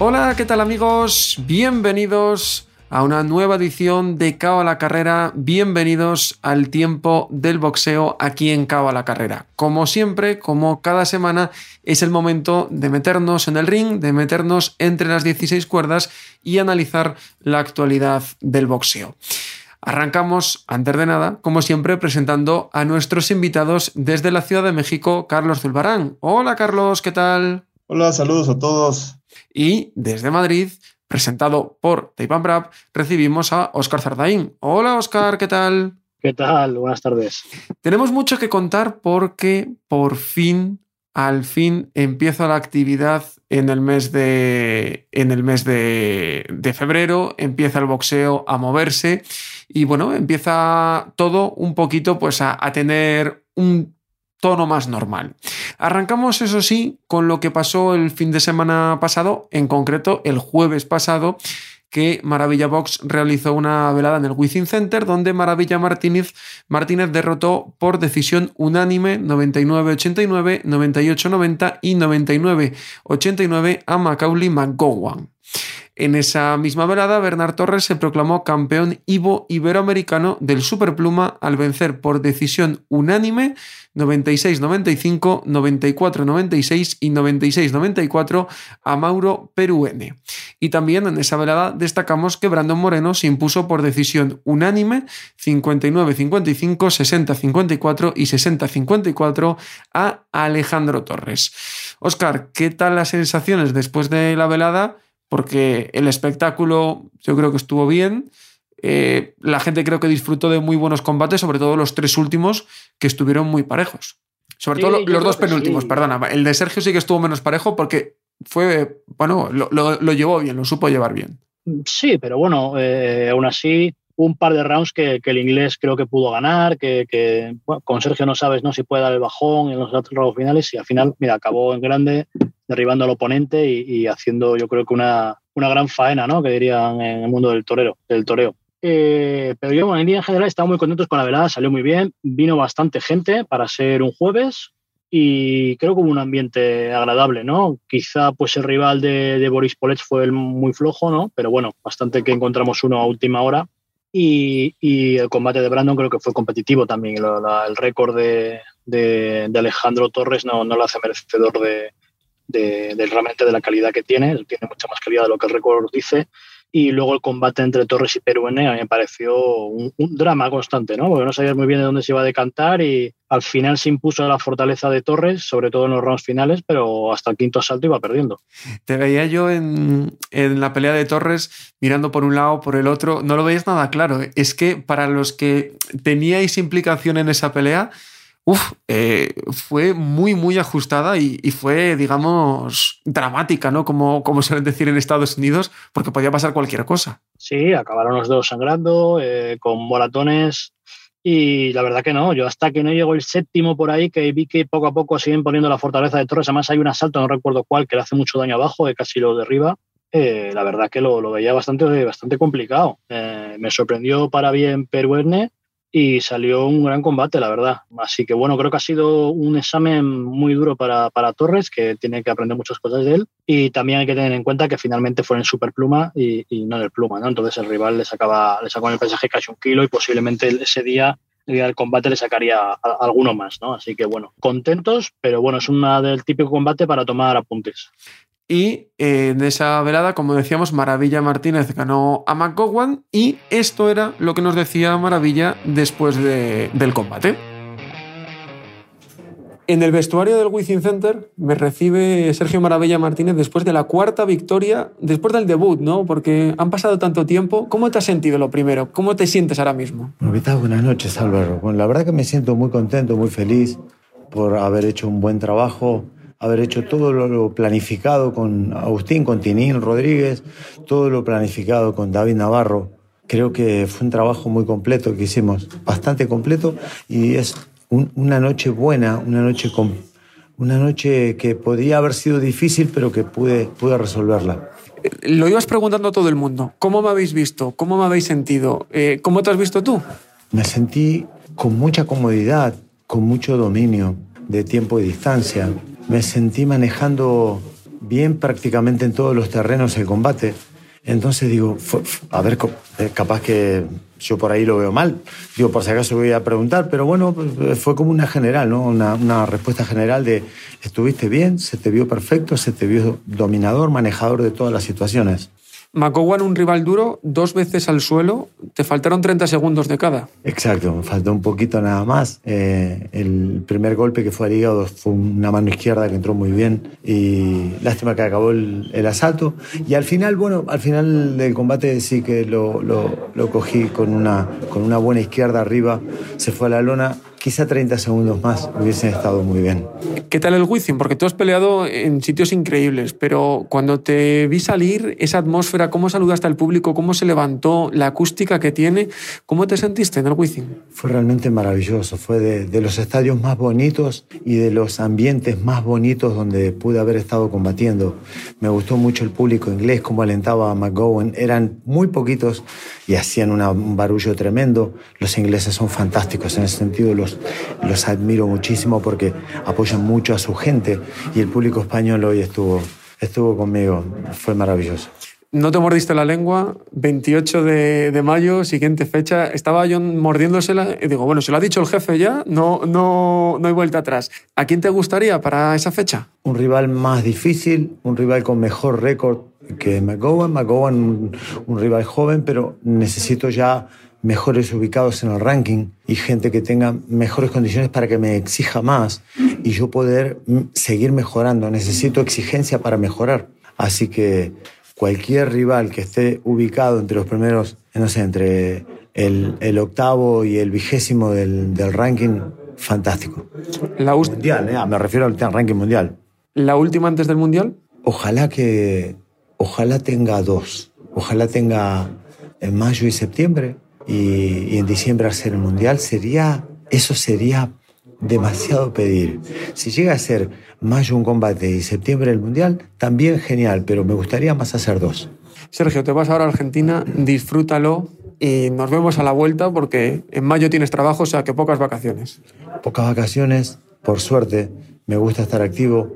Hola, ¿qué tal amigos? Bienvenidos a una nueva edición de Cao a la Carrera. Bienvenidos al tiempo del boxeo aquí en Cao a la Carrera. Como siempre, como cada semana, es el momento de meternos en el ring, de meternos entre las 16 cuerdas y analizar la actualidad del boxeo. Arrancamos, antes de nada, como siempre, presentando a nuestros invitados desde la Ciudad de México, Carlos Zulbarán. Hola Carlos, ¿qué tal? Hola, saludos a todos. Y desde Madrid, presentado por Taipan Brab, recibimos a Óscar Zardaín. Hola Óscar, ¿qué tal? ¿Qué tal? Buenas tardes. Tenemos mucho que contar porque por fin, al fin, empieza la actividad en el mes de, en el mes de, de febrero, empieza el boxeo a moverse y bueno, empieza todo un poquito pues a, a tener un tono más normal. Arrancamos, eso sí, con lo que pasó el fin de semana pasado, en concreto el jueves pasado, que Maravilla Box realizó una velada en el Within Center, donde Maravilla Martínez, Martínez derrotó por decisión unánime 99-89, 98-90 y 99-89 a Macaulay McGowan. En esa misma velada, Bernard Torres se proclamó campeón Ivo Iberoamericano del Superpluma al vencer por decisión unánime 96-95, 94-96 y 96-94 a Mauro Peruene. Y también en esa velada destacamos que Brandon Moreno se impuso por decisión unánime 59-55, 60-54 y 60-54 a Alejandro Torres. Oscar, ¿qué tal las sensaciones después de la velada? Porque el espectáculo yo creo que estuvo bien. Eh, la gente creo que disfrutó de muy buenos combates, sobre todo los tres últimos que estuvieron muy parejos. Sobre todo los dos penúltimos, perdona. El de Sergio sí que estuvo menos parejo porque fue, bueno, lo, lo, llevó bien, lo supo llevar bien. Sí, pero bueno, eh, aún así, un par de rounds que, que, el inglés creo que pudo ganar, que, que bueno, con Sergio no sabes ¿no? si puede dar el bajón en los rounds finales y al final, mira, acabó en grande, derribando al oponente y, y, haciendo yo creo que una, una gran faena, ¿no? Que dirían en el mundo del torero, del toreo. Eh, pero yo en línea general estaba muy contentos con la velada, salió muy bien, vino bastante gente para ser un jueves y creo que hubo un ambiente agradable, ¿no? Quizá pues el rival de, de Boris Polets fue el muy flojo, ¿no? Pero bueno, bastante que encontramos uno a última hora y, y el combate de Brandon creo que fue competitivo también. La, la, el récord de, de, de, Alejandro Torres no, no lo hace merecedor de, de, realmente de la calidad que tiene, tiene mucha más calidad de lo que el récord dice. Y luego el combate entre Torres y Peruene a mí me pareció un, un, drama constante, ¿no? Porque no sabías muy bien de dónde se iba a decantar y al final se impuso la fortaleza de Torres, sobre todo en los rounds finales, pero hasta el quinto asalto iba perdiendo. Te veía yo en, en la pelea de Torres mirando por un lado, por el otro, no lo veías nada claro. Es que para los que teníais implicación en esa pelea, uf, eh, fue muy, muy ajustada y, fue, digamos, dramática, ¿no? Como, como suelen decir en Estados Unidos, porque podía pasar cualquier cosa. Sí, acabaron los dos sangrando, eh, con moratones. Y la verdad que no, yo hasta que no llegó el séptimo por ahí, que vi que poco a poco siguen poniendo la fortaleza de Torres, además hay un asalto, no recuerdo cuál, que le hace mucho daño abajo, que casi lo derriba. Eh, la verdad que lo, veía bastante, bastante complicado. Eh, me sorprendió para bien Peruerne, y salió un gran combate, la verdad. Así que bueno, creo que ha sido un examen muy duro para, para Torres, que tiene que aprender muchas cosas de él. Y también hay que tener en cuenta que finalmente fue en superpluma y, y no en el pluma, ¿no? Entonces el rival le sacaba, le sacó en el pesaje casi un kilo y posiblemente ese día el día del combate le sacaría alguno más, ¿no? Así que bueno, contentos, pero bueno, es una del típico combate para tomar apuntes. Y eh, en esa velada, como decíamos, Maravilla Martínez ganó a McGowan y esto era lo que nos decía Maravilla después de, del combate. En el vestuario del Wizzing Center me recibe Sergio Maravilla Martínez después de la cuarta victoria, después del debut, ¿no? Porque han pasado tanto tiempo. ¿Cómo te has sentido lo primero? ¿Cómo te sientes ahora mismo? Bueno, buenas noches, Álvaro. Bueno, la verdad que me siento muy contento, muy feliz por haber hecho un buen trabajo, haber hecho todo lo planificado con Agustín, con Tinín Rodríguez, todo lo planificado con David Navarro. Creo que fue un trabajo muy completo que hicimos, bastante completo y es una noche buena, una noche, con, una noche que podría haber sido difícil, pero que pude, pude resolverla. Lo ibas preguntando a todo el mundo. ¿Cómo me habéis visto? ¿Cómo me habéis sentido? Eh, ¿Cómo te has visto tú? Me sentí con mucha comodidad, con mucho dominio de tiempo y distancia. Me sentí manejando bien prácticamente en todos los terrenos el combate. Entonces digo, a ver, eh, capaz que yo por ahí lo veo mal. Digo, por si acaso voy a preguntar, pero bueno, pues, fue como una general, ¿no? Una, una, respuesta general de estuviste bien, se te vio perfecto, se te vio dominador, manejador de todas las situaciones. McGowan, un rival duro, dos veces al suelo, te faltaron 30 segundos de cada. Exacto, faltó un poquito nada más. Eh, el primer golpe que fue al hígado fue una mano izquierda que entró muy bien y lástima que acabó el, asalto. Y al final, bueno, al final del combate sí que lo, lo, lo cogí con una, con una buena izquierda arriba, se fue a la lona quizá 30 segundos más hubiesen estado muy bien. ¿Qué tal el Wizzing? Porque tú has peleado en sitios increíbles, pero cuando te vi salir, esa atmósfera, cómo saludaste al público, cómo se levantó, la acústica que tiene, ¿cómo te sentiste en el Wizzing? Fue realmente maravilloso, fue de, de los estadios más bonitos y de los ambientes más bonitos donde pude haber estado combatiendo. Me gustó mucho el público inglés, cómo alentaba a McGowan, eran muy poquitos y hacían un barullo tremendo. Los ingleses son fantásticos en ese sentido, los los, admiro muchísimo porque apoyan mucho a su gente y el público español hoy estuvo, estuvo conmigo. Fue maravilloso. No te mordiste la lengua, 28 de, mayo, siguiente fecha. Estaba yo mordiéndosela y digo, bueno, se lo ha dicho el jefe ya, no, no, no hay vuelta atrás. ¿A quién te gustaría para esa fecha? Un rival más difícil, un rival con mejor récord que McGowan. McGowan, un rival joven, pero necesito ya mejores ubicados en el ranking y gente que tenga mejores condiciones para que me exija más y yo poder seguir mejorando. Necesito exigencia para mejorar. Así que cualquier rival que esté ubicado entre los primeros, no sé, entre el, octavo y el vigésimo del, ranking, fantástico. La mundial, ¿eh? me refiero al ranking mundial. ¿La última antes del mundial? Ojalá que, ojalá tenga dos. Ojalá tenga en mayo y septiembre y, en diciembre hacer el Mundial, sería, eso sería demasiado pedir. Si llega a ser mayo un combate y septiembre el Mundial, también genial, pero me gustaría más hacer dos. Sergio, te vas ahora a Argentina, disfrútalo y nos vemos a la vuelta porque en mayo tienes trabajo, o sea que pocas vacaciones. Pocas vacaciones, por suerte, me gusta estar activo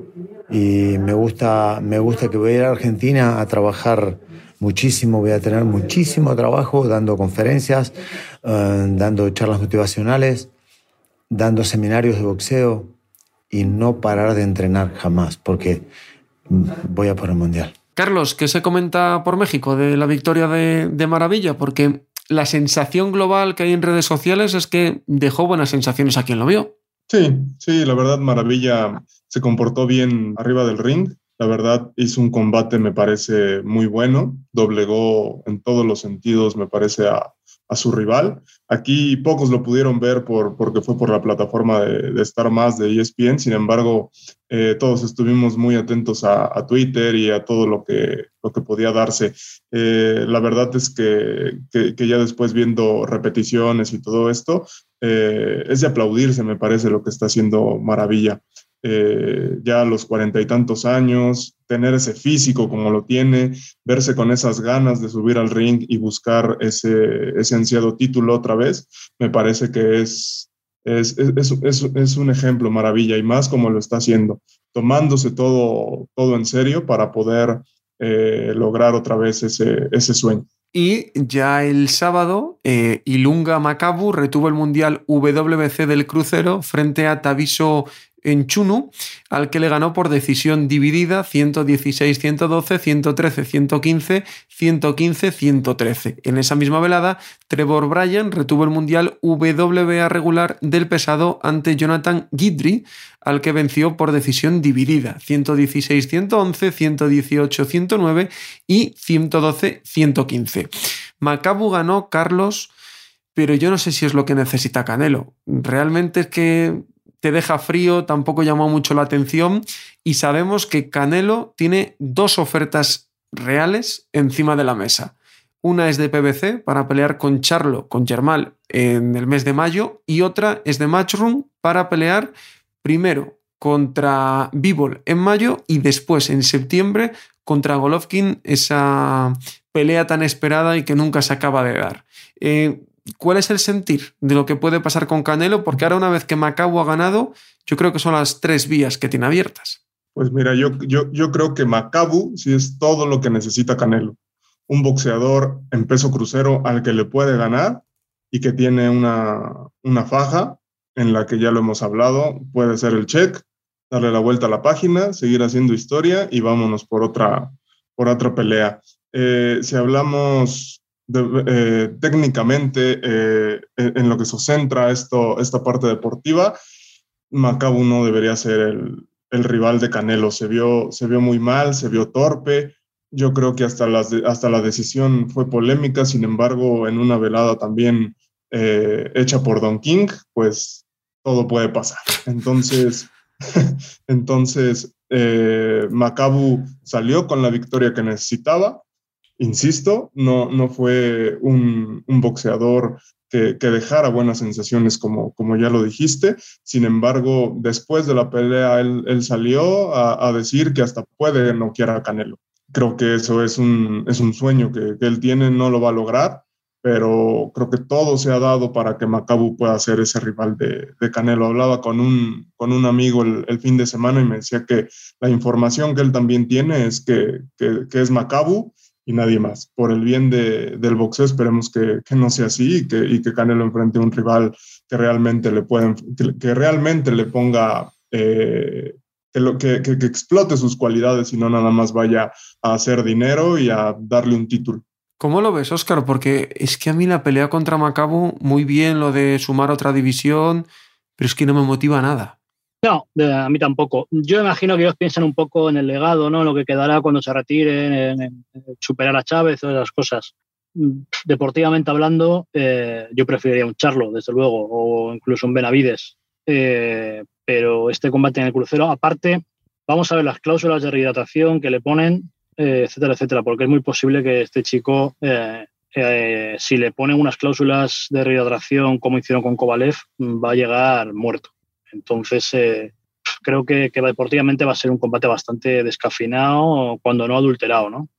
y me gusta, me gusta que voy a ir a Argentina a trabajar muchísimo, voy a tener muchísimo trabajo dando conferencias, eh, dando charlas motivacionales, dando seminarios de boxeo y no parar de entrenar jamás, porque voy a por el Mundial. Carlos, ¿qué se comenta por México de la victoria de, de Maravilla? Porque la sensación global que hay en redes sociales es que dejó buenas sensaciones a quien lo vio. Sí, sí, la verdad Maravilla se comportó bien arriba del ring. La verdad, hizo un combate, me parece, muy bueno. Doblegó en todos los sentidos, me parece, a, su rival. Aquí pocos lo pudieron ver por, porque fue por la plataforma de, Star Más de ESPN. Sin embargo, eh, todos estuvimos muy atentos a, Twitter y a todo lo que, lo que podía darse. Eh, la verdad es que, que, ya después viendo repeticiones y todo esto, eh, es de aplaudirse, me parece, lo que está haciendo Maravilla. Eh, ya a los cuarenta y tantos años, tener ese físico como lo tiene, verse con esas ganas de subir al ring y buscar ese, ese ansiado título otra vez, me parece que es, es, es, es, un ejemplo maravilla y más como lo está haciendo, tomándose todo, todo en serio para poder eh, lograr otra vez ese, ese sueño. Y ya el sábado, eh, Ilunga Macabu retuvo el Mundial WBC del crucero frente a Taviso en Chunu, al que le ganó por decisión dividida 116-112, 113-115, 115-113. En esa misma velada, Trevor Bryan retuvo el Mundial WBA regular del pesado ante Jonathan Guidry, al que venció por decisión dividida 116-111, 118-109 y 112-115. Macabu ganó Carlos pero yo no sé si es lo que necesita Canelo. Realmente es que te deja frío, tampoco llamó mucho la atención y sabemos que Canelo tiene dos ofertas reales encima de la mesa. Una es de PBC para pelear con Charlo, con Germal en el mes de mayo y otra es de Matchroom para pelear primero contra Bivol en mayo y después en septiembre contra Golovkin, esa pelea tan esperada y que nunca se acaba de dar. Eh, ¿Cuál es el sentir de lo que puede pasar con Canelo? Porque ahora una vez que Macabo ha ganado, yo creo que son las tres vías que tiene abiertas. Pues mira, yo, yo, yo creo que Macabu sí es todo lo que necesita Canelo. Un boxeador en peso crucero al que le puede ganar y que tiene una, una faja en la que ya lo hemos hablado, puede ser el check, darle la vuelta a la página, seguir haciendo historia y vámonos por otra, por otra pelea. Eh, si hablamos eh, técnicamente eh, en lo que se centra esta parte deportiva, Macabu no debería ser el, rival de Canelo. Se vio, se vio muy mal, se vio torpe. Yo creo que hasta, la decisión fue polémica, sin embargo, en una velada también hecha por Don King, pues todo puede pasar. Entonces, Entonces, eh, Macabu salió con la victoria que necesitaba. Insisto, no, no fue un, boxeador que, dejara buenas sensaciones, como, como ya lo dijiste. Sin embargo, después de la pelea, él, salió a, decir que hasta puede noquear a Canelo. Creo que eso es un, es un sueño que, que él tiene, no lo va a lograr pero creo que todo se ha dado para que Macabu pueda ser ese rival de, Canelo. Hablaba con un, con un amigo el, fin de semana y me decía que la información que él también tiene es que, es Macabu y nadie más. Por el bien del boxeo esperemos que, no sea así y que, y que Canelo enfrente a un rival que realmente le, pueden, que, realmente le ponga... Eh, que, lo, que, que explote sus cualidades y no nada más vaya a hacer dinero y a darle un título. ¿Cómo lo ves, Oscar? Porque es que a mí la pelea contra Macabu, muy bien lo de sumar otra división, pero es que no me motiva nada. No, a mí tampoco. Yo imagino que ellos piensan un poco en el legado, ¿no? Lo que quedará cuando se retiren, en, superar a Chávez o esas cosas. Deportivamente hablando, eh, yo preferiría un Charlo, desde luego, o incluso un Benavides. Eh, pero este combate en el crucero, aparte, vamos a ver las cláusulas de rehidratación que le ponen, eh, etcétera, etcétera, porque es muy posible que este chico, si le ponen unas cláusulas de rehidratación como hicieron con Kovalev, va a llegar muerto. Entonces, creo que, deportivamente va a ser un combate bastante descafinado, cuando no adulterado, ¿no?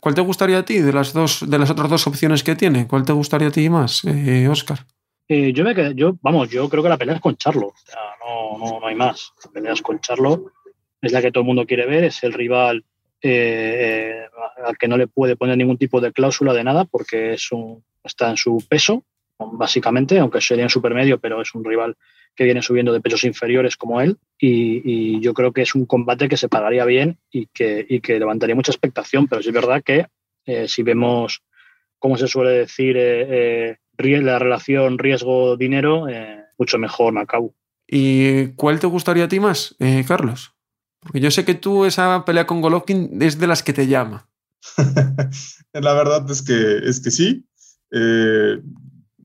¿Cuál te gustaría a ti de las dos, de las otras dos opciones que tiene? ¿Cuál te gustaría a ti más, Oscar? yo me yo, vamos, yo creo que la pelea es con Charlo. no, no, no hay más. La pelea es con Charlo. Es la que todo el mundo quiere ver. Es el rival eh, al que no le puede poner ningún tipo de cláusula de nada porque es un, está en su peso, básicamente, aunque sería en supermedio, pero es un rival que viene subiendo de pesos inferiores como él y, yo creo que es un combate que se pagaría bien y que, y que levantaría mucha expectación, pero es verdad que eh, si vemos, como se suele decir, eh, eh, la relación riesgo-dinero, mucho mejor Macau. ¿Y cuál te gustaría a ti más, Carlos? Porque yo sé que tú esa pelea con Golovkin es de las que te llama. la verdad es que, es que sí. Eh,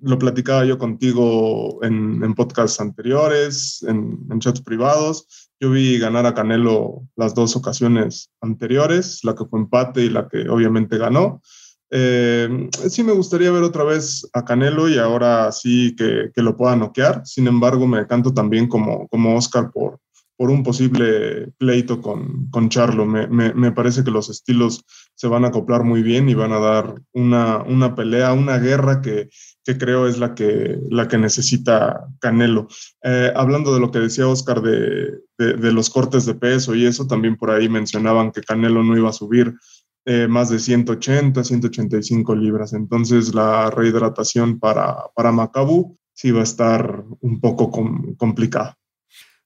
lo platicaba yo contigo en, en podcasts anteriores, en, en, chats privados. Yo vi ganar a Canelo las dos ocasiones anteriores, la que fue empate y la que obviamente ganó. Eh, sí me gustaría ver otra vez a Canelo y ahora sí que, que, lo pueda noquear. Sin embargo, me canto también como, como Oscar por, por un posible pleito con, con Charlo. Me, me, parece que los estilos se van a acoplar muy bien y van a dar una, una pelea, una guerra que, que, creo es la que, la que necesita Canelo. Eh, hablando de lo que decía Oscar de, de, los cortes de peso y eso, también por ahí mencionaban que Canelo no iba a subir eh, más de 180, 185 libras. Entonces la rehidratación para, para Macabu sí va a estar un poco complicada.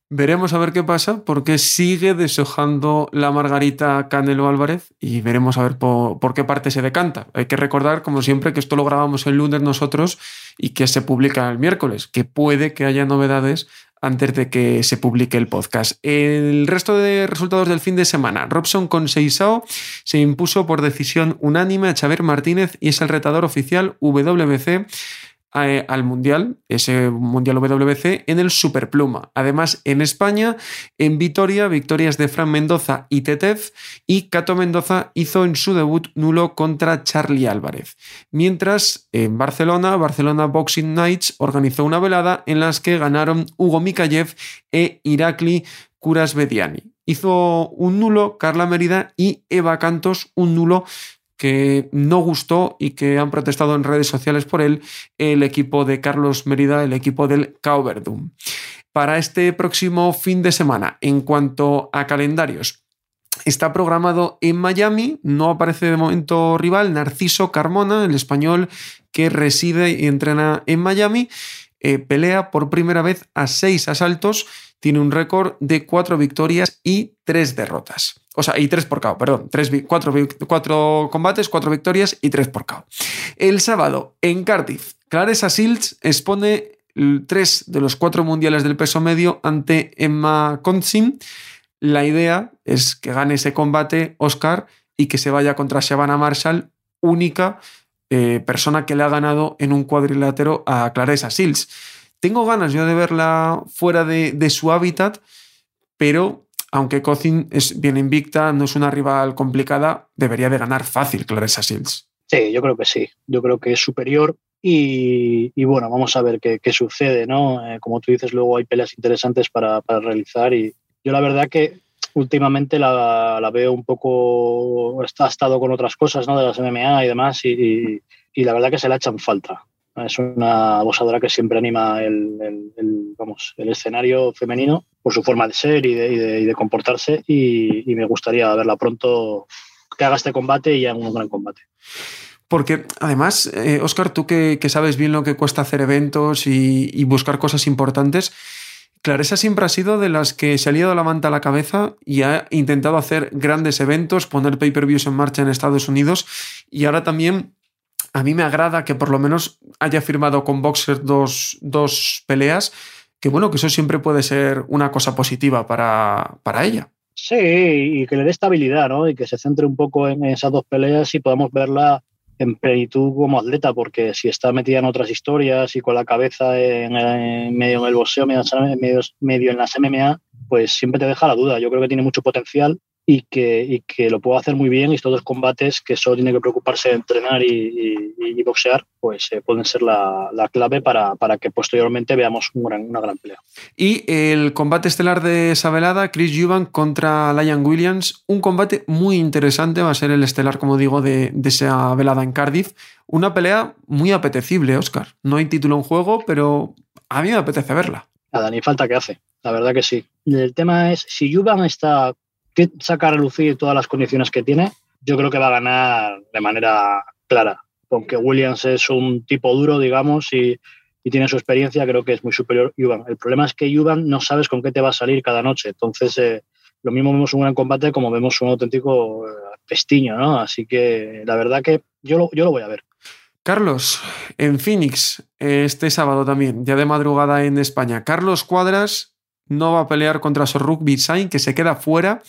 Veremos a ver qué pasa, porque sigue deshojando la Margarita Canelo Álvarez y veremos a ver por, qué parte se decanta. Hay que recordar, como siempre, que esto lo grabamos el lunes nosotros y que se publica el miércoles, que puede que haya novedades antes de que se publique el podcast. El resto de resultados del fin de semana. Robson con Seisao se impuso por decisión unánime a Xavier Martínez y es el retador oficial WBC eh, al Mundial, ese Mundial WBC, en el Superpluma. Además, en España, en Vitoria, victorias de Fran Mendoza y Tetez, y Cato Mendoza hizo en su debut nulo contra Charlie Álvarez. Mientras, en Barcelona, Barcelona Boxing Nights organizó una velada en las que ganaron Hugo Mikayev e Irakli Kurasbediani. Hizo un nulo Carla Merida y Eva Cantos un nulo que no gustó y que han protestado en redes sociales por él el equipo de Carlos Mérida, el equipo del Cauberdum. Para este próximo fin de semana, en cuanto a calendarios, está programado en Miami, no aparece de momento rival, Narciso Carmona, el español que reside y entrena en Miami, eh, pelea por primera vez a seis asaltos, tiene un récord de cuatro victorias y tres derrotas. O sea, y tres por KO, perdón. Tres, cuatro, cuatro, combates, cuatro victorias y tres por KO. El sábado, en Cardiff, Clarissa Silts expone tres de los cuatro mundiales del peso medio ante Emma Consin. La idea es que gane ese combate Oscar y que se vaya contra Shabana Marshall, única eh, persona que le ha ganado en un cuadrilátero a Clarissa Sills. Tengo ganas yo de verla fuera de, su hábitat, pero aunque Cocin es bien invicta, no es una rival complicada, debería de ganar fácil Clarissa Shields. Sí, yo creo que sí. Yo creo que es superior y, bueno, vamos a ver qué, sucede, ¿no? Eh, como tú dices, luego hay peleas interesantes para, realizar y yo la verdad que últimamente la, veo un poco, ha estado con otras cosas, ¿no? De las MMA y demás y, y la verdad que se la echan falta. Es una boxadora que siempre anima el, vamos, el escenario femenino por su forma de ser y de, comportarse y, me gustaría verla pronto que haga este combate y haga un gran combate. Porque además, Oscar, eh, tú que, sabes bien lo que cuesta hacer eventos y, buscar cosas importantes, Claresa siempre ha sido de las que se ha liado la manta a la cabeza y ha intentado hacer grandes eventos, poner pay-per-views en marcha en Estados Unidos y ahora también a mí me agrada que por lo menos haya firmado con Boxer dos, dos peleas, que bueno, que eso siempre puede ser una cosa positiva para, para ella. Sí, y que le dé estabilidad, ¿no? Y que se centre un poco en esas dos peleas y podamos verla en plenitud como atleta, porque si está metida en otras historias y con la cabeza en, medio en el boxeo, medio, medio, en las MMA, pues siempre te deja la duda. Yo creo que tiene mucho potencial y que, que lo puedo hacer muy bien y estos dos combates que solo tiene que preocuparse de entrenar y, boxear, pues eh, pueden ser la, clave para, que posteriormente veamos una gran pelea. Y el combate estelar de esa velada, Chris Eubank contra Lion Williams, un combate muy interesante, va a ser el estelar, como digo, de, de esa velada en Cardiff. Una pelea muy apetecible, Oscar. No hay título en juego, pero a mí me apetece verla. Nada, ni falta que hace, la verdad que sí. El tema es, si Eubank está sacar a relucir todas las condiciones que tiene, yo creo que va a ganar de manera clara. Aunque Williams es un tipo duro, digamos, y, tiene su experiencia, creo que es muy superior Yuban. El problema es que Yuban no sabes con qué te va a salir cada noche. Entonces, eh, lo mismo vemos un gran combate como vemos un auténtico eh, pestiño, ¿no? Así que la verdad que yo lo, yo lo voy a ver. Carlos, en Phoenix, este sábado también, ya de madrugada en España. Carlos Cuadras no va a pelear contra Sorruk Bitsain, que se queda fuera.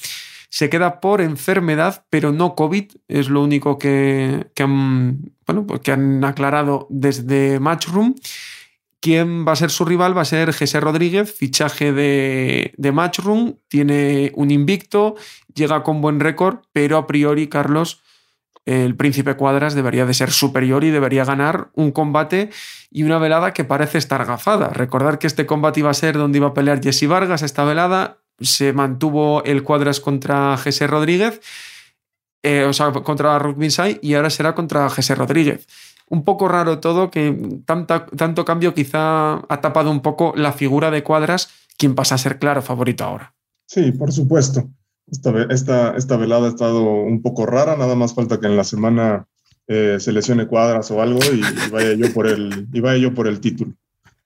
Se queda por enfermedad, pero no COVID. Es lo único que, han, bueno, pues han aclarado desde Matchroom. ¿Quién va a ser su rival? Va a ser Jesse Rodríguez, fichaje de, de Matchroom. Tiene un invicto, llega con buen récord, pero a priori, Carlos, el príncipe Cuadras debería de ser superior y debería ganar un combate y una velada que parece estar gafada. Recordar que este combate iba a ser donde iba a pelear Jesse Vargas esta velada, se mantuvo el Cuadras contra Jesse Rodríguez, eh, o sea, contra Sai y ahora será contra Jesse Rodríguez. Un poco raro todo que tanto cambio quizá ha tapado un poco la figura de Cuadras, quien pasa a ser claro favorito ahora. Sí, por supuesto. Esta, esta, velada ha estado un poco rara, nada más falta que en la semana eh, se lesione cuadras o algo y, vaya yo por el, y vaya yo por el título.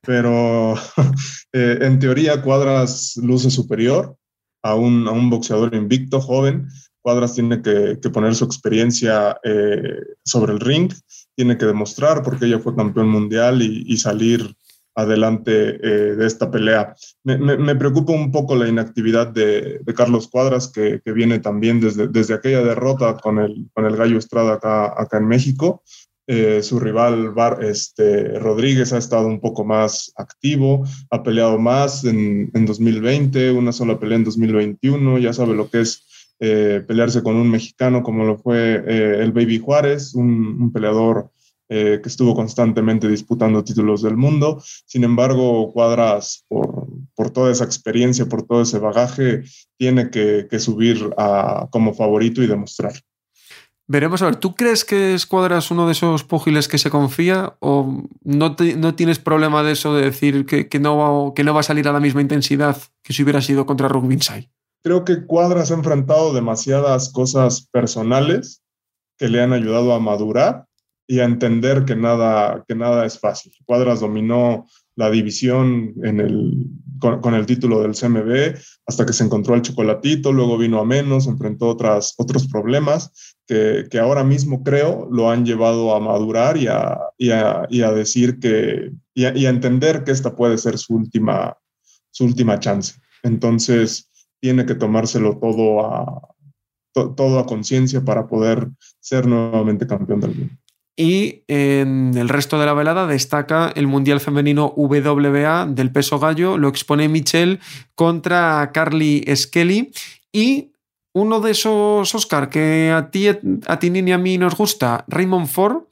Pero eh, en teoría Cuadras luce superior a un, a un boxeador invicto, joven. Cuadras tiene que, que poner su experiencia eh, sobre el ring, tiene que demostrar porque ella fue campeón mundial y salir adelante eh, de esta pelea. Me, preocupa un poco la inactividad de, Carlos Cuadras, que, viene también desde, desde aquella derrota con el, con el Gallo Estrada acá, acá en México. Eh, su rival este, Rodríguez ha estado un poco más activo, ha peleado más en, en 2020, una sola pelea en 2021, ya sabe lo que es eh, pelearse con un mexicano como lo fue eh, el Baby Juárez, un, peleador que estuvo constantemente disputando títulos del mundo. Sin embargo, Cuadras, por, por toda esa experiencia, por todo ese bagaje, tiene que, que subir a, como favorito y demostrar. Veremos a ver, ¿tú crees que es uno de esos púgiles que se confía o no, no tienes problema de eso de decir que, que, no va, que no va a salir a la misma intensidad que si hubiera sido contra Rugbinsay? Creo que Cuadras ha enfrentado demasiadas cosas personales que le han ayudado a madurar y a entender que nada, que nada es fácil. Cuadras dominó la división en el, con, el título del CMB hasta que se encontró el chocolatito, luego vino a menos, enfrentó otras, otros problemas que, que ahora mismo creo lo han llevado a madurar y a, y a, y a decir que, y a, y a, entender que esta puede ser su última, su última chance. Entonces, tiene que tomárselo todo a, to, todo a conciencia para poder ser nuevamente campeón del mundo. Y en el resto de la velada destaca el Mundial Femenino WBA del peso gallo, lo expone Michelle contra Carly Skelly y uno de esos Oscar que a ti, a ti ni a mí nos gusta, Raymond Ford,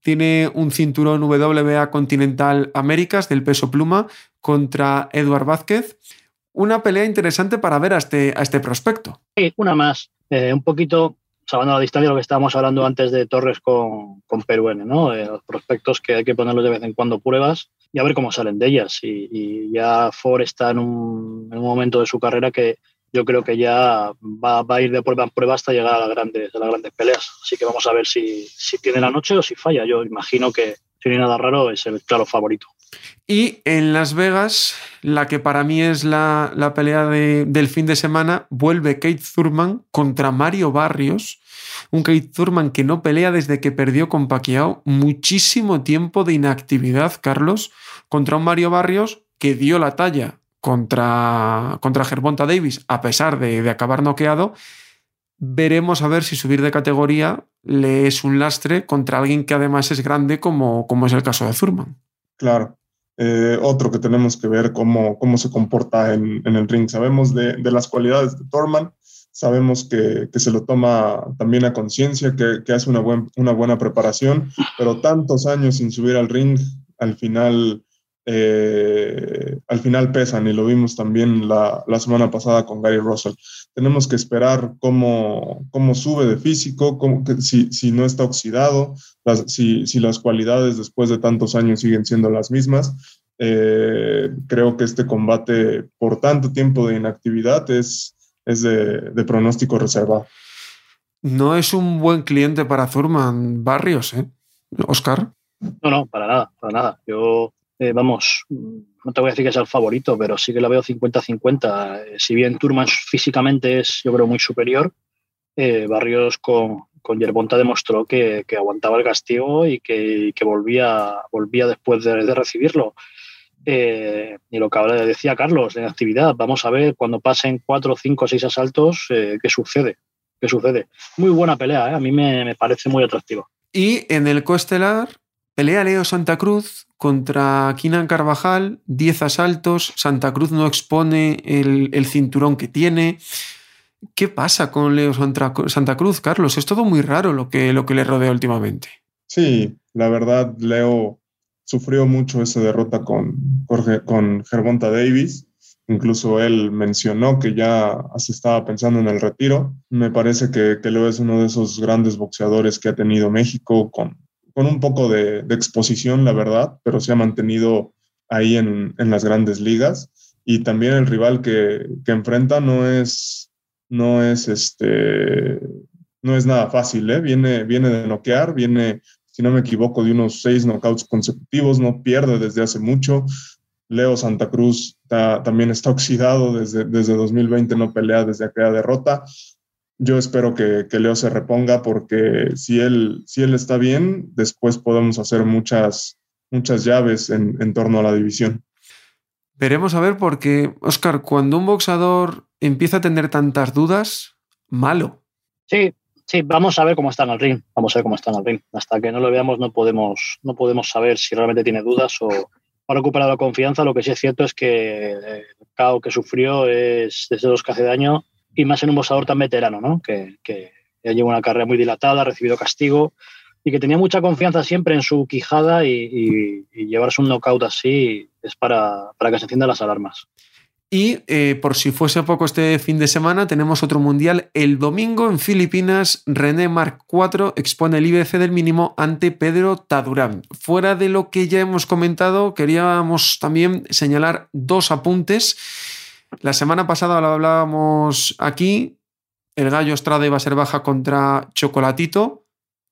tiene un cinturón WBA Continental Américas del peso pluma contra Eduard Vázquez. Una pelea interesante para ver a este, a este prospecto. Una más. Eh, un poquito salvando la distancia lo que estábamos hablando antes de Torres con, con ¿no? Eh, los prospectos que hay que ponerlos de vez en cuando pruebas y a ver cómo salen de ellas. Y, y ya Ford está en un, en un, momento de su carrera que yo creo que ya va, va, a ir de prueba en prueba hasta llegar a las grandes, a las grandes peleas. Así que vamos a ver si, si tiene la noche o si falla. Yo imagino que si no hay nada raro es el claro favorito. Y en Las Vegas, la que para mí es la, la pelea de, del fin de semana, vuelve Kate Thurman contra Mario Barrios. Un Kate Thurman que no pelea desde que perdió con Pacquiao. Muchísimo tiempo de inactividad, Carlos, contra un Mario Barrios que dio la talla contra, contra Gervonta Davis, a pesar de, de acabar noqueado. Veremos a ver si subir de categoría le es un lastre contra alguien que además es grande, como, como es el caso de Thurman. Claro. Eh, otro que tenemos que ver cómo, cómo se comporta en, en el ring. Sabemos de, de, las cualidades de Thurman, sabemos que, que se lo toma también a conciencia, que, que, hace una, buen, una buena preparación, pero tantos años sin subir al ring, al final, eh, al final pesan y lo vimos también la, la, semana pasada con Gary Russell. Tenemos que esperar cómo, cómo sube de físico, cómo, que, si, si no está oxidado, si, si, las cualidades después de tantos años siguen siendo las mismas. Eh, creo que este combate por tanto tiempo de inactividad es, es de, de, pronóstico reservado. No es un buen cliente para Thurman Barrios, ¿eh? Oscar. No, no, para nada, para nada. Yo, eh, vamos, no te voy a decir que sea el favorito, pero sí que la veo 50-50. Eh, si bien Thurman físicamente es, yo creo, muy superior, eh, Barrios con, con Yerbonta demostró que, que, aguantaba el castigo y que, que volvía, volvía después de, de recibirlo. Eh, y lo que ahora decía Carlos, en actividad, vamos a ver cuando pasen cuatro, cinco, seis asaltos, eh, qué sucede. ¿Qué sucede? Muy buena pelea, ¿eh? a mí me, me, parece muy atractiva. Y en el coestelar, pelea Leo Santa Cruz contra Kinan Carvajal, 10 asaltos, Santa Cruz no expone el, el cinturón que tiene. ¿Qué pasa con Leo Santa Cruz, Carlos? Es todo muy raro lo que, lo que le rodea últimamente. Sí, la verdad, Leo sufrió mucho esa derrota con, Jorge, con Gervonta Davis. Incluso él mencionó que ya se estaba pensando en el retiro. Me parece que, que Leo es uno de esos grandes boxeadores que ha tenido México con, con un poco de, exposición, la verdad, pero se ha mantenido ahí en, en las grandes ligas. Y también el rival que, que enfrenta no es, no es este no es nada fácil, ¿eh? viene, viene de noquear, viene, si no me equivoco, de unos seis knockouts consecutivos, no pierde desde hace mucho. Leo Santa Cruz ta, también está oxidado desde, desde 2020, no pelea desde aquella derrota. Yo espero que, que, Leo se reponga porque si él, si él está bien, después podemos hacer muchas, muchas llaves en, en torno a la división. Veremos a ver porque, Oscar, cuando un boxeador empieza a tener tantas dudas, malo. Sí, Sí, vamos a ver cómo está en el ring. Vamos a ver cómo está en el ring. Hasta que no lo veamos no podemos, no podemos saber si realmente tiene dudas o ha recuperado la confianza. Lo que sí es cierto es que el caos que sufrió es desde los que hace daño y más en un boxeador tan veterano, ¿no? Que, que ya lleva una carrera muy dilatada, ha recibido castigo y que tenía mucha confianza siempre en su quijada y, llevarse un knockout así es para, para que se enciendan las alarmas. Y eh, por si fuese poco este fin de semana, tenemos otro mundial el domingo en Filipinas. René Mark IV expone el IBF del mínimo ante Pedro Tadurán. Fuera de lo que ya hemos comentado, queríamos también señalar dos apuntes. La semana pasada lo hablábamos aquí. El gallo Estrada iba a ser baja contra Chocolatito.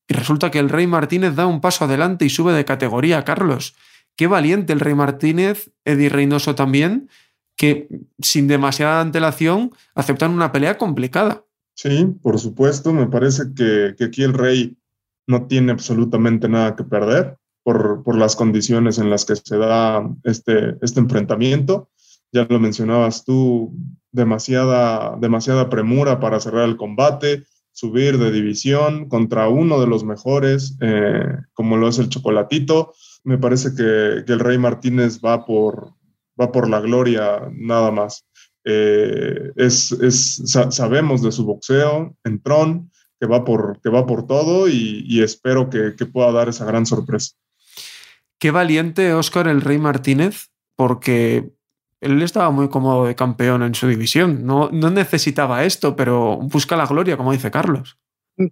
Y resulta que el Rey Martínez da un paso adelante y sube de categoría, Carlos. Qué valiente el Rey Martínez, Eddie Reynoso también que sin demasiada antelación aceptan una pelea complicada. Sí, por supuesto. Me parece que, aquí el rey no tiene absolutamente nada que perder por, por, las condiciones en las que se da este, este enfrentamiento. Ya lo mencionabas tú, demasiada, demasiada premura para cerrar el combate, subir de división contra uno de los mejores, eh, como lo es el Chocolatito. Me parece que, que el Rey Martínez va por, va por la gloria nada más. Eh, es, sabemos de su boxeo en Tron, que va por, que va por todo y, espero que, pueda dar esa gran sorpresa. Qué valiente Oscar el Rey Martínez, porque él estaba muy cómodo de campeón en su división. No, no necesitaba esto, pero busca la gloria, como dice Carlos.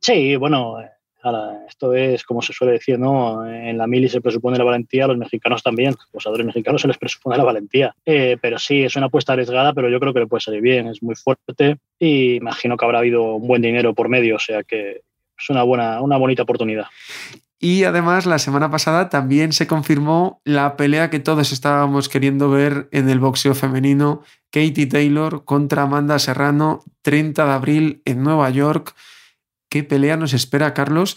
Sí, bueno, esto es, como se suele decir, ¿no? En la mili se presupone la valentía, a los mexicanos también, los adores mexicanos se les presupone la valentía. Eh, pero sí, es una apuesta arriesgada, pero yo creo que le puede salir bien, es muy fuerte y imagino que habrá habido un buen dinero por medio, o sea que es una, buena, una bonita oportunidad. Y además, la semana pasada también se confirmó la pelea que todos estábamos queriendo ver en el boxeo femenino, Katie Taylor contra Amanda Serrano, 30 de abril en Nueva York qué pelea nos espera, Carlos,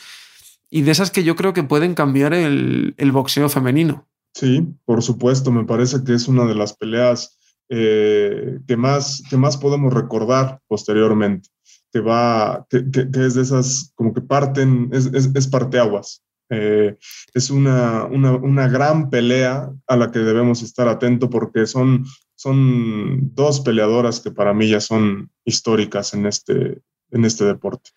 y de esas que yo creo que pueden cambiar el, boxeo femenino. Sí, por supuesto, me parece que es una de las peleas eh, que, más, que más podemos recordar posteriormente, que, va, que, es de esas como que parten, es, es, parteaguas. Eh, es una, una, gran pelea a la que debemos estar atentos porque son, son dos peleadoras que para mí ya son históricas en este, en este deporte.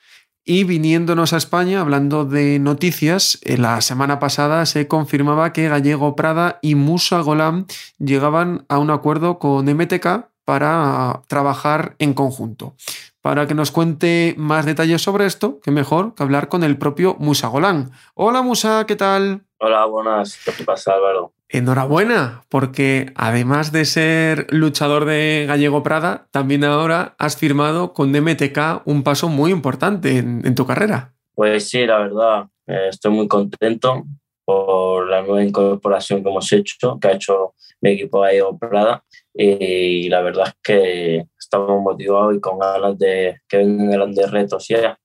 Y viniéndonos a España, hablando de noticias, eh, la semana pasada se confirmaba que Gallego Prada y Musa Golam llegaban a un acuerdo con MTK para trabajar en conjunto. Para que nos cuente más detalles sobre esto, qué mejor que hablar con el propio Musa Golam. Hola Musa, ¿qué tal? Hola, buenas. ¿Qué pasa, Álvaro? Enhorabuena, porque además de ser luchador de Gallego Prada, también ahora has firmado con MTK un paso muy importante en, tu carrera. Pues sí, la verdad, eh, estoy muy contento por la nueva incorporación que hemos hecho, que ha hecho mi equipo Gallego Prada, y la verdad es que estamos motivados y con ganas de que vengan grandes retos ya.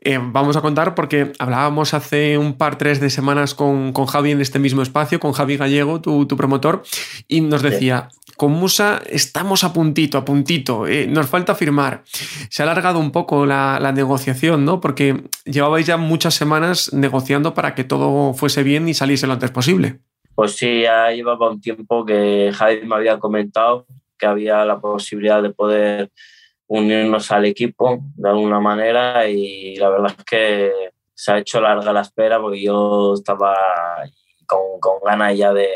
Eh, vamos a contar porque hablábamos hace un par, tres de semanas con, con Javi en este mismo espacio, con Javi Gallego, tu, tu promotor, y nos decía, con Musa estamos a puntito, a puntito, eh, nos falta firmar. Se ha alargado un poco la, la, negociación, ¿no? Porque llevabais ya muchas semanas negociando para que todo fuese bien y saliese lo antes posible. Pues sí, ya llevaba un tiempo que Javi me había comentado que había la posibilidad de poder unirnos al equipo de alguna manera y la verdad es que se ha hecho larga la espera porque yo estaba con, con ganas ya de,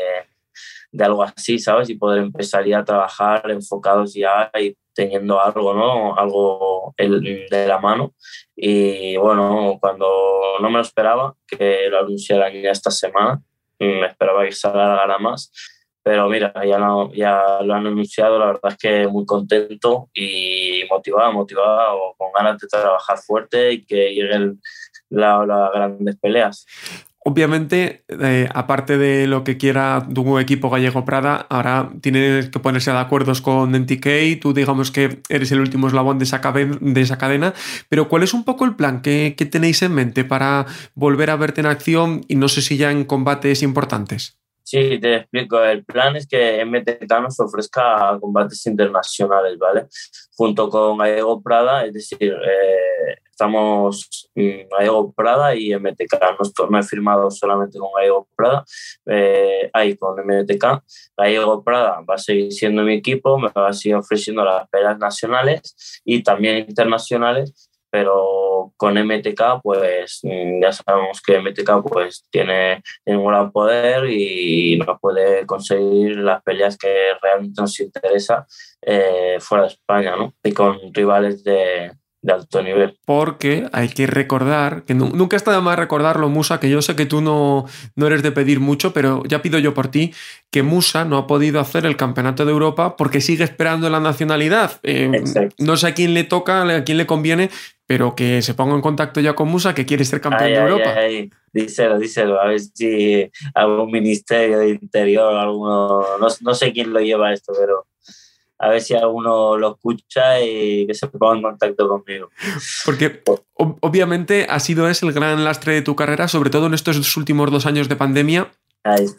de, algo así, ¿sabes? Y poder empezar ya a trabajar enfocados ya y teniendo algo, ¿no? Algo de la mano. Y bueno, cuando no me lo esperaba, que lo anunciaran ya esta semana, me esperaba que se alargara más pero mira, ya lo, ya lo han anunciado, la verdad es que muy contento y motivado, motivado, con ganas de trabajar fuerte y que lleguen las grandes peleas. Obviamente, eh, aparte de lo que quiera tu equipo gallego Prada, ahora tienes que ponerse de acuerdos con NTK, tú digamos que eres el último eslabón de esa, de esa cadena, pero ¿cuál es un poco el plan que tenéis en mente para volver a verte en acción y no sé si ya en combates importantes? Sí, te explico. El plan es que MTK nos ofrezca combates internacionales, ¿vale? Junto con Gallego Prada, es decir, eh, estamos mm, Gallego Prada y MTK. No, he firmado solamente con Gallego Prada, eh, ahí con MTK. Gallego Prada va a seguir siendo mi equipo, me va a seguir ofreciendo las peleas nacionales y también internacionales, pero con MTK pues mm, ya sabemos que MTK pues tiene, tiene un gran poder y nos puede conseguir las peleas que realmente nos interesa eh, fuera de España, ¿no? Y con rivales de, de alto nivel. Porque hay que recordar, que nunca está de más recordarlo, Musa, que yo sé que tú no, no eres de pedir mucho, pero ya pido yo por ti, que Musa no ha podido hacer el Campeonato de Europa porque sigue esperando la nacionalidad. Eh, no sé a quién le toca, a quién le conviene, pero que se ponga en contacto ya con Musa, que quiere ser campeón de Europa. díselo, díselo, a ver si algún ministerio de interior, alguno, no, no sé quién lo lleva esto, pero a ver si alguno lo escucha y que se ponga en contacto conmigo. Porque obviamente ha sido ese el gran lastre de tu carrera, sobre todo en estos últimos dos años de pandemia.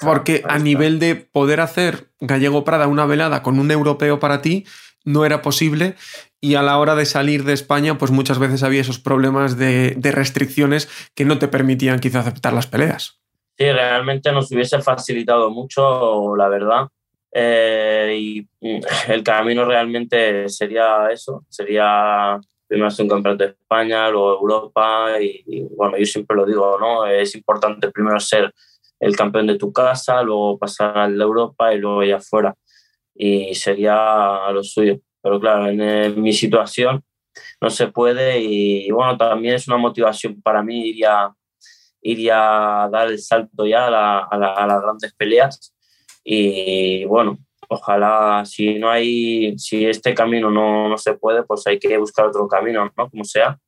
porque a nivel de poder hacer Gallego Prada una velada con un europeo para ti no era posible y a la hora de salir de España pues muchas veces había esos problemas de, restricciones que no te permitían quizá aceptar las peleas. Sí, realmente nos hubiese facilitado mucho, la verdad eh, y mm, el camino realmente sería eso, sería primero hacer un campeonato de España, luego Europa y, bueno, yo siempre lo digo, ¿no? Es importante primero ser el campeón de tu casa, luego pasar al de Europa y luego ir afuera y sería lo suyo. Pero claro, en, mi situación no se puede y, bueno, también es una motivación para mí iría iría a dar el salto ya a, a las grandes peleas y bueno, ojalá si no hay, si este camino no, no se puede, pues hay que buscar otro camino, ¿no? Como sea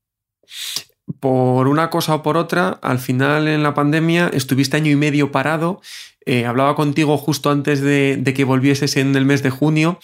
por una cosa o por otra, al final en la pandemia estuviste año y medio parado. Eh, hablaba contigo justo antes de, de, que volvieses en el mes de junio.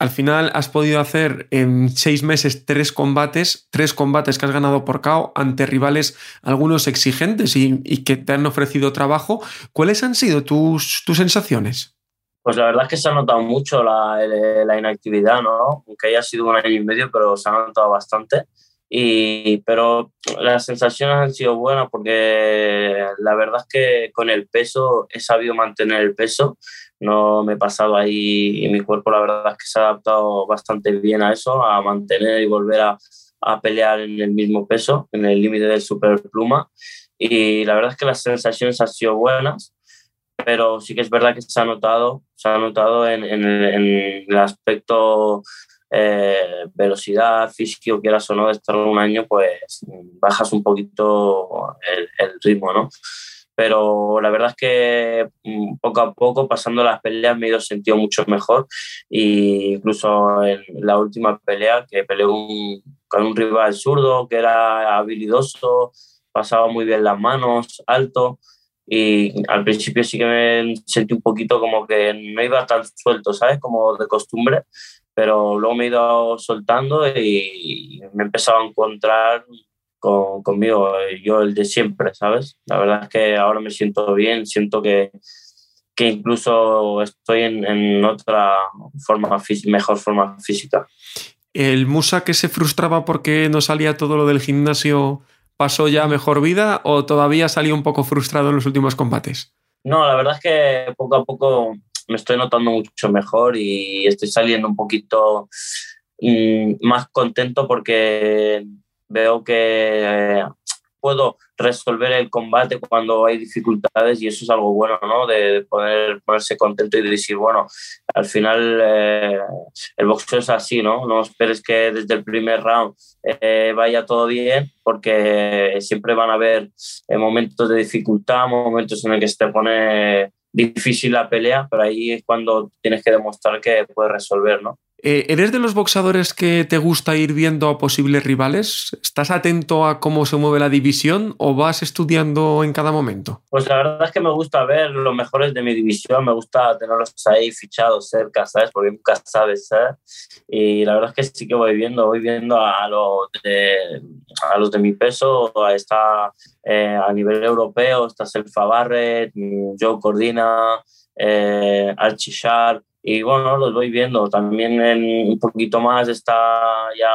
Al final has podido hacer en seis meses tres combates, tres combates que has ganado por KO ante rivales algunos exigentes y, que te han ofrecido trabajo. ¿Cuáles han sido tus, tus sensaciones? Pues la verdad es que se ha notado mucho la, la, inactividad, ¿no? Aunque haya sido un año y medio, pero se ha notado bastante. Y, pero las sensaciones han sido buenas porque la verdad es que con el peso he sabido mantener el peso no me he pasado ahí y mi cuerpo la verdad es que se ha adaptado bastante bien a eso, a mantener y volver a, a pelear en el mismo peso, en el límite del superpluma. Y la verdad es que las sensaciones han sido buenas, pero sí que es verdad que se ha notado, se ha notado en, en, el aspecto eh, velocidad, físico, quieras o no, estar un año, pues bajas un poquito el, ritmo, ¿no? pero la verdad es que mm, poco a poco, pasando las peleas, me he ido sentido mucho mejor. E incluso en la última pelea, que peleé con un rival zurdo que era habilidoso, pasaba muy bien las manos, alto. Y al principio sí que me sentí un poquito como que no iba tan suelto, ¿sabes? Como de costumbre. Pero luego me he ido soltando y me he empezado a encontrar con, conmigo, yo el de siempre, ¿sabes? La verdad es que ahora me siento bien, siento que, que incluso estoy en, en otra forma, mejor forma física. ¿El Musa que se frustraba porque no salía todo lo del gimnasio pasó ya a mejor vida o todavía salió un poco frustrado en los últimos combates? No, la verdad es que poco a poco me estoy notando mucho mejor y estoy saliendo un poquito mmm, más contento porque veo que eh, puedo resolver el combate cuando hay dificultades y eso es algo bueno, ¿no? De poder ponerse contento y de decir, bueno, al final eh, el boxeo es así, ¿no? No esperes que desde el primer round eh, vaya todo bien porque siempre van a haber momentos de dificultad, momentos en el que se te pone difícil la pelea, pero ahí es cuando tienes que demostrar que puedes resolver, ¿no? Eh, ¿Eres de los boxadores que te gusta ir viendo a posibles rivales? ¿Estás atento a cómo se mueve la división o vas estudiando en cada momento? Pues la verdad es que me gusta ver los mejores de mi división, me gusta tenerlos ahí fichados cerca, ¿sabes? Porque nunca sabes, ¿sabes? Y la verdad es que sí que voy viendo, voy viendo a los de, a los de mi peso, está eh, a nivel europeo, está Selfa Barrett, Joe Cordina, eh, Archie Sharp, y bueno, los voy viendo. También en un poquito más está ya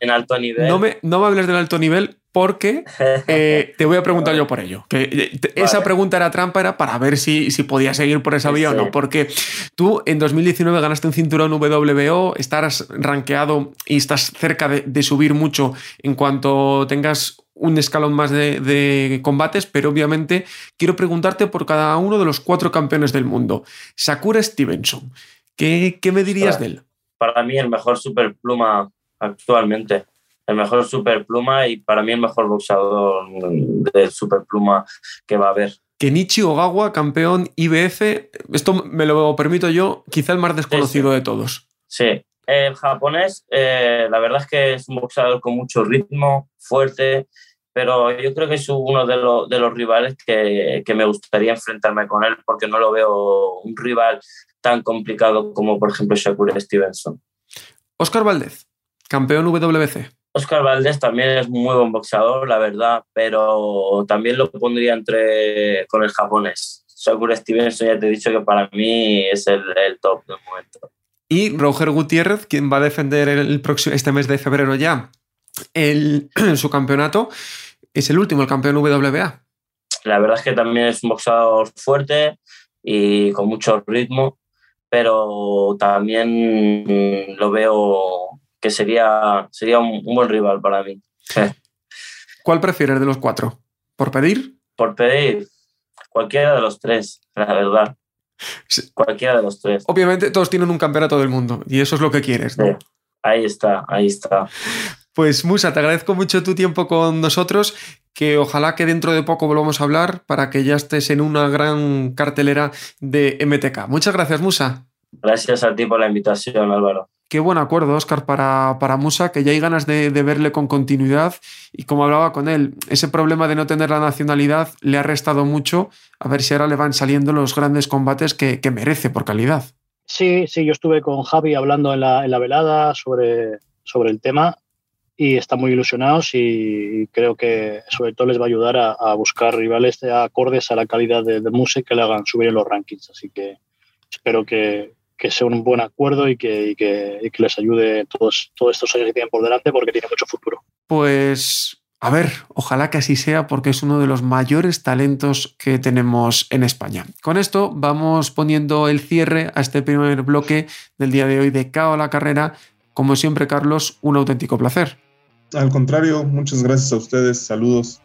en, alto nivel. No me, no me hables del alto nivel porque eh, te voy a preguntar yo por ello. Que eh, Esa pregunta era trampa, era para ver si, si podía seguir por esa vía o no. Porque tú en 2019 ganaste un cinturón WBO, estás rankeado y estás cerca de, subir mucho en cuanto tengas un escalón más de, combates, pero obviamente quiero preguntarte por cada uno de los cuatro campeones del mundo. Sakura Stevenson, ¿qué, qué me dirías de él? Para mí el mejor superpluma actualmente el mejor superpluma y para mí el mejor boxeador de superpluma que va a haber. Kenichi Ogawa, campeón IBF, esto me lo permito yo, quizá el más desconocido de todos. Sí, el japonés, eh, la verdad es que es un boxeador con mucho ritmo, fuerte, pero yo creo que es uno de, de los rivales que, que, me gustaría enfrentarme con él porque no lo veo un rival tan complicado como por ejemplo Shakur Stevenson. Oscar Valdez, campeón WBC. Oscar Valdés también es muy buen boxeador, la verdad, pero también lo pondría entre con el japonés. Shakur Stevenson ya te he dicho que para mí es el, top del momento. Y Roger Gutiérrez, quien va a defender el próximo, este mes de febrero ya el, su campeonato, es el último, el campeón WBA. La verdad es que también es un boxeador fuerte y con mucho ritmo, pero también lo veo que sería, sería un, buen rival para mí. ¿Cuál prefieres de los cuatro? ¿Por pedir? Por pedir. Cualquiera de los tres, la verdad. Cualquiera de los tres. Obviamente todos tienen un campeonato del mundo y eso es lo que quieres, ¿no? Ahí está, ahí está. Pues Musa, te agradezco mucho tu tiempo con nosotros, que ojalá que dentro de poco volvamos a hablar para que ya estés en una gran cartelera de MTK. Muchas gracias, Musa. Gracias a ti por la invitación, Álvaro. Qué buen acuerdo, Oscar, para, para Musa, que ya hay ganas de, verle con continuidad. Y como hablaba con él, ese problema de no tener la nacionalidad le ha restado mucho. A ver si ahora le van saliendo los grandes combates que, merece por calidad. Sí, sí, yo estuve con Javi hablando en la, en la velada sobre, sobre el tema y están muy ilusionados y creo que sobre todo les va a ayudar a, buscar rivales acordes a la calidad de, de música que le hagan subir en los rankings. Así que espero que, que sea un buen acuerdo y que, que, les ayude todos, todos estos años que tienen por delante porque tiene mucho futuro. Pues a ver, ojalá que así sea porque es uno de los mayores talentos que tenemos en España. Con esto vamos poniendo el cierre a este primer bloque del día de hoy de Cao la carrera. Como siempre, Carlos, un auténtico placer. Al contrario, muchas gracias a ustedes. Saludos.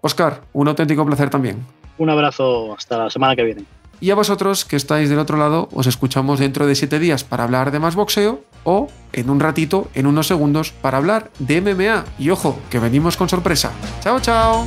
Oscar, un auténtico placer también. Un abrazo hasta la semana que viene. Y a vosotros que estáis del otro lado, os escuchamos dentro de siete días para hablar de más boxeo o en un ratito, en unos segundos, para hablar de MMA. Y ojo, que venimos con sorpresa. Chao, chao.